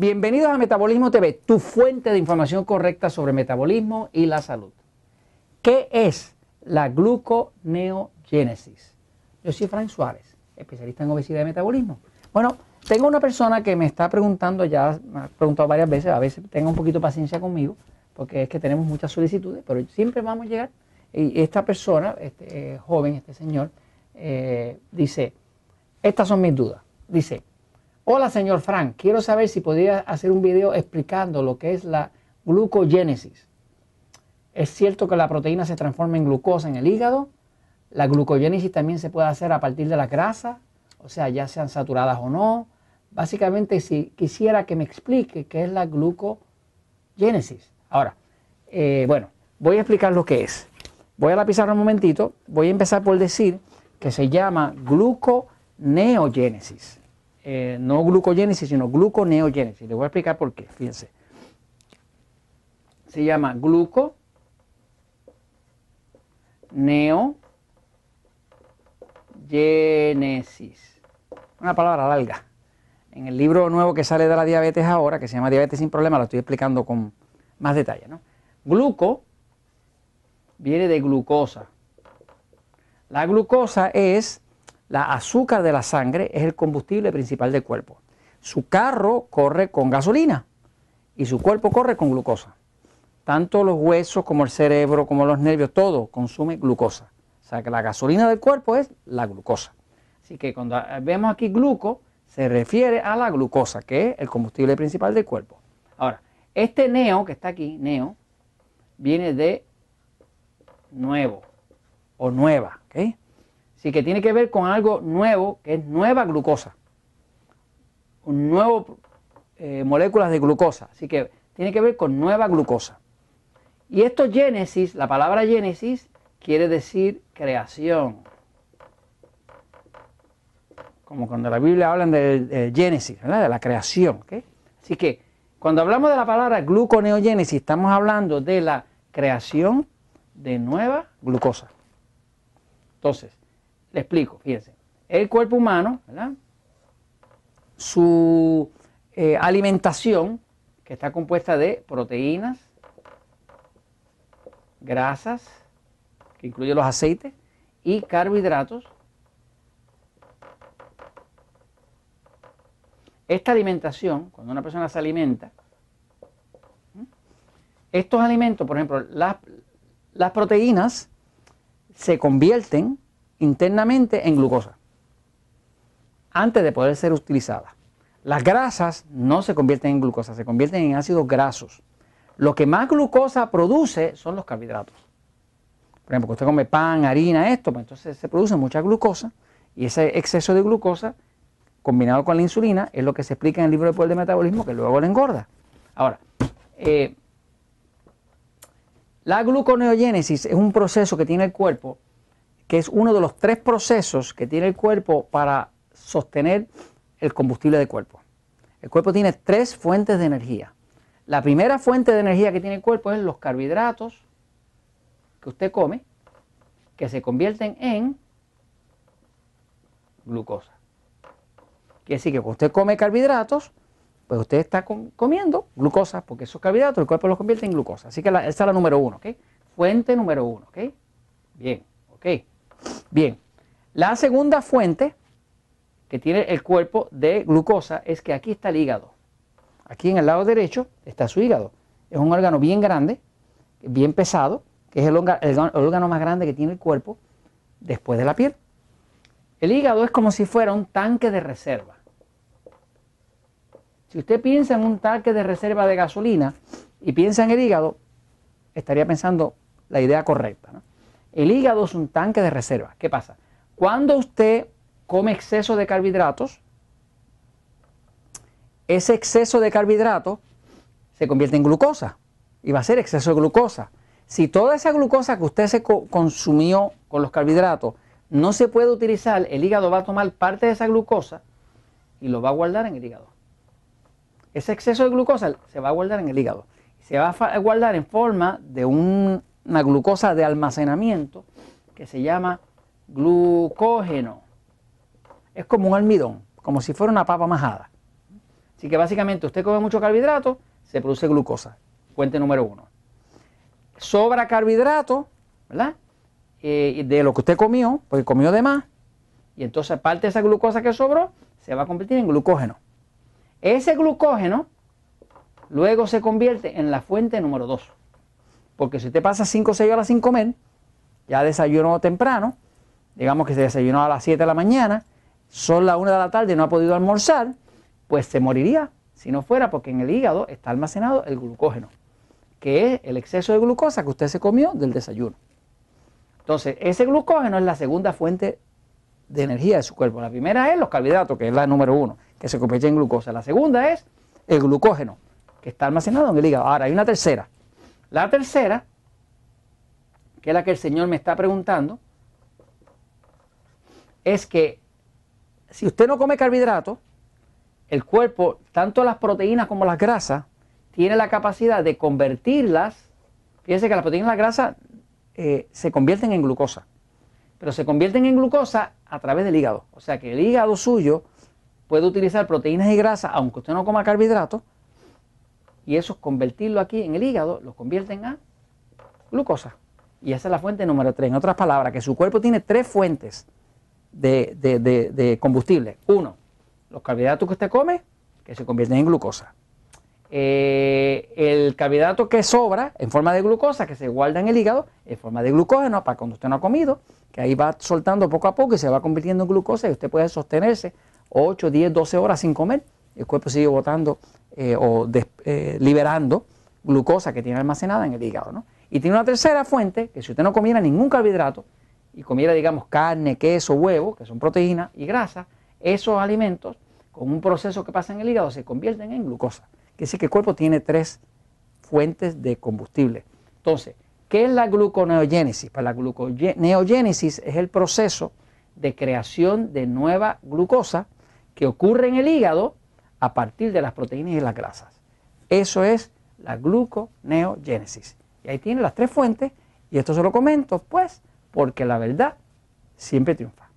Bienvenidos a Metabolismo TV, tu fuente de información correcta sobre metabolismo y la salud. ¿Qué es la gluconeogénesis? Yo soy Frank Suárez, especialista en obesidad y metabolismo. Bueno, tengo una persona que me está preguntando, ya me ha preguntado varias veces, a veces tenga un poquito de paciencia conmigo, porque es que tenemos muchas solicitudes, pero siempre vamos a llegar. Y esta persona, este eh, joven, este señor, eh, dice, estas son mis dudas. Dice, Hola, señor Frank. Quiero saber si podría hacer un video explicando lo que es la glucogénesis. ¿Es cierto que la proteína se transforma en glucosa en el hígado? La glucogénesis también se puede hacer a partir de la grasa, o sea, ya sean saturadas o no. Básicamente, si quisiera que me explique qué es la glucogénesis. Ahora, eh, bueno, voy a explicar lo que es. Voy a la pizarra un momentito. Voy a empezar por decir que se llama gluconeogénesis. Eh, no glucogénesis, sino gluconeogénesis. Les voy a explicar por qué, fíjense. Se llama gluco Una palabra larga. En el libro nuevo que sale de la diabetes ahora, que se llama Diabetes sin Problemas, lo estoy explicando con más detalle. ¿no? Gluco viene de glucosa. La glucosa es la azúcar de la sangre es el combustible principal del cuerpo. Su carro corre con gasolina y su cuerpo corre con glucosa. Tanto los huesos como el cerebro, como los nervios, todo consume glucosa. O sea que la gasolina del cuerpo es la glucosa. Así que cuando vemos aquí gluco, se refiere a la glucosa, que es el combustible principal del cuerpo. Ahora, este neo que está aquí, neo, viene de nuevo o nueva. ¿ok? Sí que tiene que ver con algo nuevo, que es nueva glucosa. Un nuevo eh, moléculas de glucosa. Así que tiene que ver con nueva glucosa. Y esto génesis, la palabra génesis, quiere decir creación. Como cuando la Biblia habla de, génesis, de la creación. Así que cuando hablamos de la palabra gluconeogénesis, estamos hablando de la creación de nueva glucosa. Entonces, le explico, fíjense. El cuerpo humano, ¿verdad? Su eh, alimentación, que está compuesta de proteínas, grasas, que incluye los aceites, y carbohidratos. Esta alimentación, cuando una persona se alimenta, estos alimentos, por ejemplo, las, las proteínas se convierten internamente en glucosa antes de poder ser utilizada. Las grasas no se convierten en glucosa, se convierten en ácidos grasos. Lo que más glucosa produce son los carbohidratos. Por ejemplo, que usted come pan, harina, esto, pues entonces se produce mucha glucosa y ese exceso de glucosa combinado con la insulina es lo que se explica en el libro de poder de metabolismo que luego le engorda. Ahora, eh, la gluconeogénesis es un proceso que tiene el cuerpo que es uno de los tres procesos que tiene el cuerpo para sostener el combustible del cuerpo. El cuerpo tiene tres fuentes de energía. La primera fuente de energía que tiene el cuerpo es los carbohidratos que usted come, que se convierten en glucosa. Quiere decir que cuando usted come carbohidratos, pues usted está comiendo glucosa, porque esos carbohidratos el cuerpo los convierte en glucosa. Así que esa es la número uno, ¿ok? Fuente número uno, ¿ok? Bien, ¿ok? Bien, la segunda fuente que tiene el cuerpo de glucosa es que aquí está el hígado. Aquí en el lado derecho está su hígado. Es un órgano bien grande, bien pesado, que es el, órgano más grande que tiene el cuerpo después de la piel. El hígado es como si fuera un tanque de reserva. Si usted piensa en un tanque de reserva de gasolina y piensa en el hígado, estaría pensando la idea correcta. ¿no? El hígado es un tanque de reserva. ¿Qué pasa? Cuando usted come exceso de carbohidratos, ese exceso de carbohidratos se convierte en glucosa y va a ser exceso de glucosa. Si toda esa glucosa que usted se consumió con los carbohidratos no se puede utilizar, el hígado va a tomar parte de esa glucosa y lo va a guardar en el hígado. Ese exceso de glucosa se va a guardar en el hígado. Se va a guardar en forma de un una glucosa de almacenamiento que se llama glucógeno. Es como un almidón, como si fuera una papa majada. Así que básicamente usted come mucho carbohidrato, se produce glucosa. Fuente número uno. Sobra carbohidrato, ¿verdad? Eh, de lo que usted comió, porque comió de más, y entonces parte de esa glucosa que sobró se va a convertir en glucógeno. Ese glucógeno luego se convierte en la fuente número 2. Porque si usted pasa 5 o 6 horas sin comer, ya desayunó temprano, digamos que se desayunó a las 7 de la mañana, son las 1 de la tarde y no ha podido almorzar, pues se moriría si no fuera porque en el hígado está almacenado el glucógeno, que es el exceso de glucosa que usted se comió del desayuno. Entonces, ese glucógeno es la segunda fuente de energía de su cuerpo. La primera es los carbohidratos, que es la número uno, que se convierte en glucosa. La segunda es el glucógeno, que está almacenado en el hígado. Ahora, hay una tercera. La tercera, que es la que el Señor me está preguntando, es que si usted no come carbohidratos, el cuerpo, tanto las proteínas como las grasas, tiene la capacidad de convertirlas. Fíjense que las proteínas y las grasas eh, se convierten en glucosa, pero se convierten en glucosa a través del hígado. O sea que el hígado suyo puede utilizar proteínas y grasas, aunque usted no coma carbohidratos, y eso convertirlo aquí en el hígado, lo convierten a glucosa. Y esa es la fuente número 3. En otras palabras, que su cuerpo tiene tres fuentes de, combustible. Uno, los carbohidratos que usted come, que se convierten en glucosa. Eh, el carbohidrato que sobra en forma de glucosa, que se guarda en el hígado, en forma de glucógeno, para cuando usted no ha comido, que ahí va soltando poco a poco y se va convirtiendo en glucosa y usted puede sostenerse 8, 10, 12 horas sin comer. El cuerpo sigue botando eh, o eh, liberando glucosa que tiene almacenada en el hígado. ¿no? Y tiene una tercera fuente, que si usted no comiera ningún carbohidrato y comiera, digamos, carne, queso, huevo, que son proteínas y grasa, esos alimentos, con un proceso que pasa en el hígado, se convierten en glucosa. Quiere decir que el cuerpo tiene tres fuentes de combustible. Entonces, ¿qué es la gluconeogénesis? Para pues la gluconeogénesis es el proceso de creación de nueva glucosa que ocurre en el hígado a partir de las proteínas y las grasas. Eso es la gluconeogénesis. Y ahí tiene las tres fuentes y esto se lo comento pues porque la verdad siempre triunfa.